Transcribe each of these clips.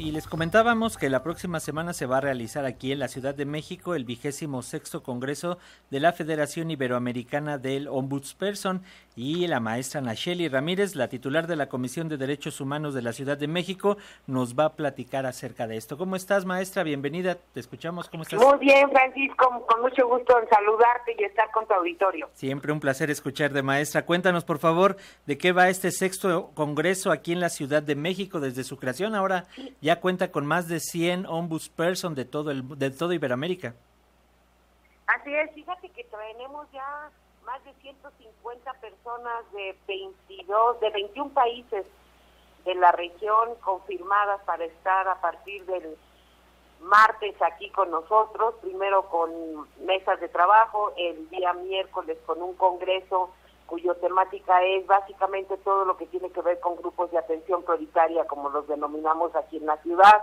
Y les comentábamos que la próxima semana se va a realizar aquí en la Ciudad de México el vigésimo sexto Congreso de la Federación Iberoamericana del Ombudsperson y la maestra Nacheli Ramírez, la titular de la Comisión de Derechos Humanos de la Ciudad de México, nos va a platicar acerca de esto. ¿Cómo estás, maestra? Bienvenida, te escuchamos. ¿Cómo estás? Muy bien, Francisco, con mucho gusto en saludarte y estar con tu auditorio. Siempre un placer escuchar de maestra. Cuéntanos, por favor, de qué va este sexto Congreso aquí en la Ciudad de México desde su creación. Ahora ya cuenta con más de 100 ombudsperson de todo, el, de todo Iberoamérica. Así es, fíjate que tenemos ya más de 150 personas de 22, de 21 países de la región confirmadas para estar a partir del martes aquí con nosotros, primero con mesas de trabajo, el día miércoles con un congreso cuyo temática es básicamente todo lo que tiene que ver con grupos de atención prioritaria, como los denominamos aquí en la ciudad.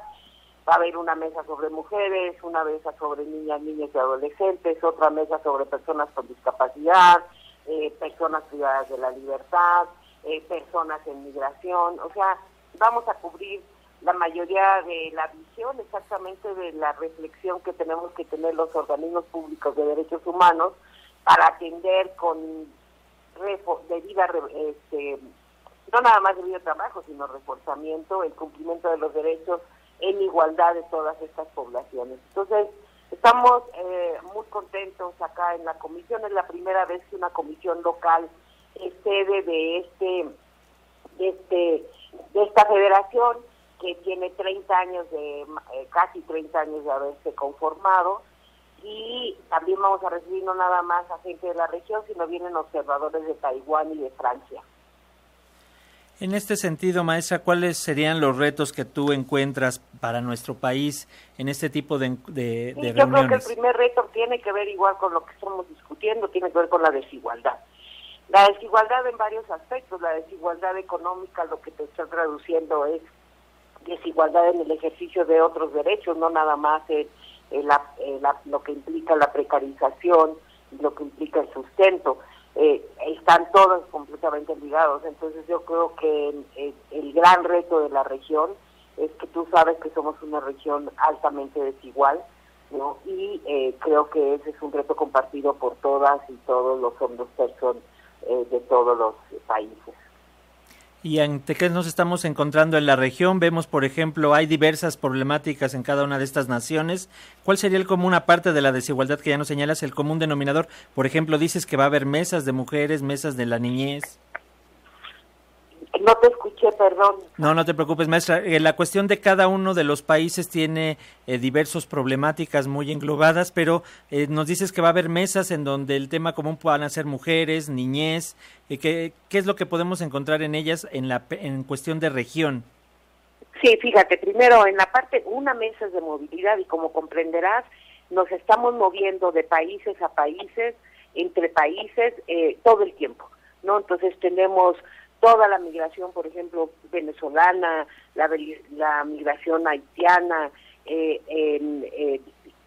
Va a haber una mesa sobre mujeres, una mesa sobre niñas, niños y adolescentes, otra mesa sobre personas con discapacidad, eh, personas privadas de la libertad, eh, personas en migración. O sea, vamos a cubrir la mayoría de la visión exactamente de la reflexión que tenemos que tener los organismos públicos de derechos humanos para atender con debida, este, no nada más debido trabajo, sino reforzamiento, el cumplimiento de los derechos en igualdad de todas estas poblaciones. Entonces, estamos eh, muy contentos acá en la comisión, es la primera vez que una comisión local es sede de este, de este, de esta federación que tiene 30 años de, eh, casi 30 años de haberse conformado y también vamos a recibir no nada más a gente de la región, sino vienen observadores de Taiwán y de Francia. En este sentido, maestra, ¿cuáles serían los retos que tú encuentras para nuestro país en este tipo de, de, Yo creo que el primer reto tiene que ver igual con lo que estamos discutiendo, tiene que ver con la desigualdad. La desigualdad en varios aspectos, la desigualdad económica, lo que te está traduciendo es desigualdad en el ejercicio de otros derechos, no nada más en eh, la, lo que implica la precarización, lo que implica el sustento. Eh, están todos completamente ligados. Entonces yo creo que el, gran reto de la región es que tú sabes que somos una región altamente desigual, ¿no? Y creo que ese es un reto compartido por todas y todos los hombres personas de todos los países y ante qué nos estamos encontrando en la región. Vemos, por ejemplo, hay diversas problemáticas en cada una de estas naciones. ¿Cuál sería el común, aparte de la desigualdad que ya nos señalas, el común denominador? Por ejemplo, dices que va a haber mesas de mujeres, mesas de la niñez. No te escuché, perdón. No, no te preocupes, maestra. Eh, la cuestión de cada uno de los países tiene eh, diversas problemáticas muy englobadas, pero eh, nos dices que va a haber mesas en donde el tema común puedan ser mujeres, niñez. ¿qué, ¿Qué es lo que podemos encontrar en ellas en, la, en cuestión de región? Sí, fíjate, primero en la parte, una mesa de movilidad y como comprenderás, nos estamos moviendo de países a países, entre países, todo el tiempo, ¿no? Entonces tenemos toda la migración, por ejemplo, venezolana, la, la migración haitiana, eh, en, eh,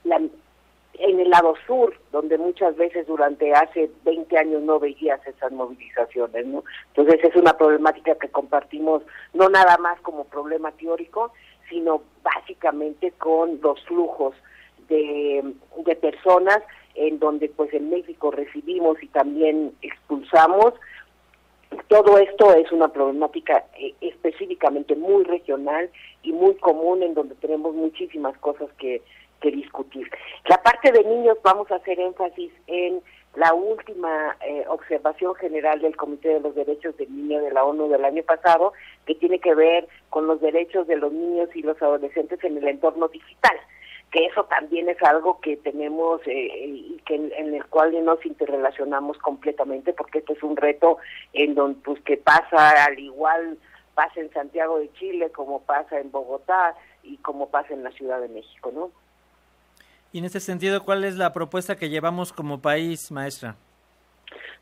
en el lado sur, donde muchas veces durante hace 20 años no veías esas movilizaciones. Entonces es una problemática que compartimos no nada más como problema teórico, sino básicamente con los flujos de, de personas en donde pues en México recibimos y también expulsamos todo esto es una problemática eh, específicamente muy regional y muy común en donde tenemos muchísimas cosas que, discutir. La parte de niños vamos a hacer énfasis en la última eh, observación general del Comité de los Derechos del Niño de la ONU del año pasado, que tiene que ver con los derechos de los niños y los adolescentes en el entorno digital que eso también es algo que tenemos eh, y que en, el cual nos interrelacionamos completamente porque este es un reto en donde pues que pasa al igual pasa en Santiago de Chile como pasa en Bogotá y como pasa en la Ciudad de México, ¿no? Y en este sentido, ¿cuál es la propuesta que llevamos como país, maestra?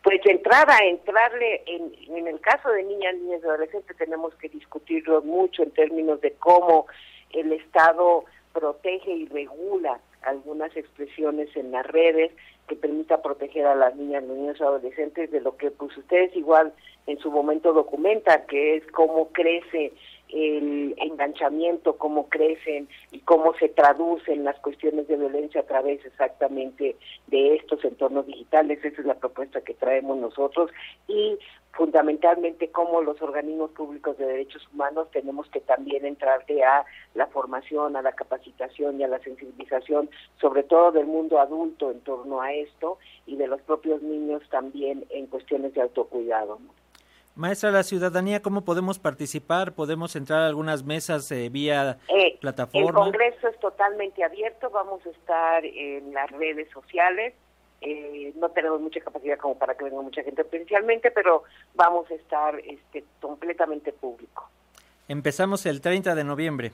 Pues de entrada, entrarle en, en el caso de niñas, niñas y adolescentes tenemos que discutirlo mucho en términos de cómo el Estado protege y regula algunas expresiones en las redes que permita proteger a las niñas, los niños adolescentes de lo que pues ustedes igual en su momento documentan, que es cómo crece el enganchamiento, cómo crecen y cómo se traducen las cuestiones de violencia a través exactamente de estos entornos digitales. Esa es la propuesta que traemos nosotros y fundamentalmente cómo los organismos públicos de derechos humanos tenemos que también entrarle a la formación, a la capacitación y a la sensibilización, sobre todo del mundo adulto en torno a esto y de los propios niños también en cuestiones de autocuidado. Maestra, la ciudadanía, ¿cómo podemos participar? ¿Podemos entrar a algunas mesas eh, vía eh, plataforma? El Congreso es totalmente abierto, vamos a estar en las redes sociales, eh, no tenemos mucha capacidad como para que venga mucha gente presencialmente, pero vamos a estar este, completamente público. Empezamos el 30 de noviembre.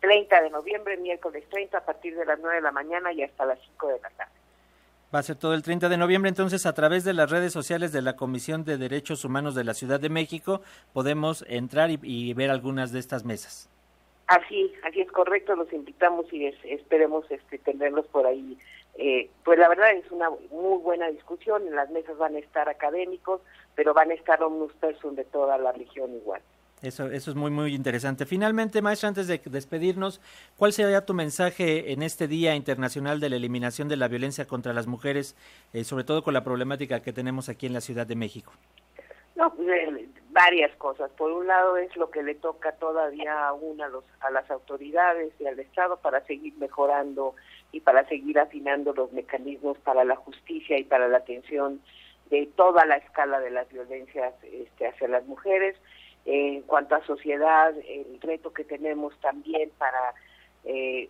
30 de noviembre, miércoles 30, a partir de las 9 de la mañana y hasta las 5 de la tarde. Va a ser todo el 30 de noviembre, entonces a través de las redes sociales de la Comisión de Derechos Humanos de la Ciudad de México podemos entrar y, ver algunas de estas mesas. Así, así es correcto, los invitamos y esperemos este, tenerlos por ahí. Eh, pues la verdad es una muy buena discusión, en las mesas van a estar académicos, pero van a estar omnus persum de toda la región igual. Eso, eso es muy, muy interesante. Finalmente, maestra, antes de despedirnos, ¿cuál sería tu mensaje en este Día Internacional de la Eliminación de la Violencia contra las Mujeres, eh, sobre todo con la problemática que tenemos aquí en la Ciudad de México? No, pues, eh, varias cosas. Por un lado es lo que le toca todavía aún a, los, a las autoridades y al Estado para seguir mejorando y para seguir afinando los mecanismos para la justicia y para la atención de toda la escala de las violencias este, hacia las mujeres en cuanto a sociedad, el reto que tenemos también para eh,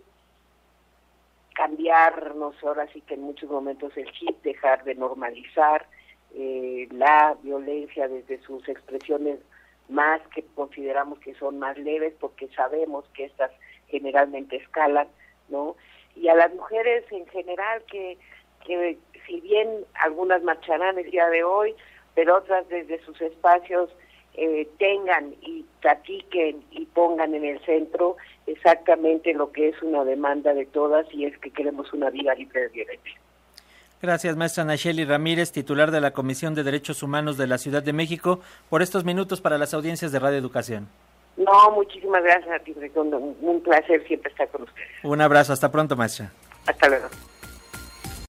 cambiarnos ahora sí que en muchos momentos el chip, dejar de normalizar eh, la violencia desde sus expresiones más que consideramos que son más leves porque sabemos que estas generalmente escalan, ¿no? Y a las mujeres en general que, que si bien algunas marcharán el día de hoy, pero otras desde sus espacios eh, tengan y platiquen y pongan en el centro exactamente lo que es una demanda de todas y es que queremos una vida libre de violencia. Gracias, maestra Nacheli Ramírez, titular de la Comisión de Derechos Humanos de la Ciudad de México, por estos minutos para las audiencias de Radio Educación. No, muchísimas gracias a ti, Un placer siempre estar con ustedes. Un abrazo, hasta pronto, maestra. Hasta luego.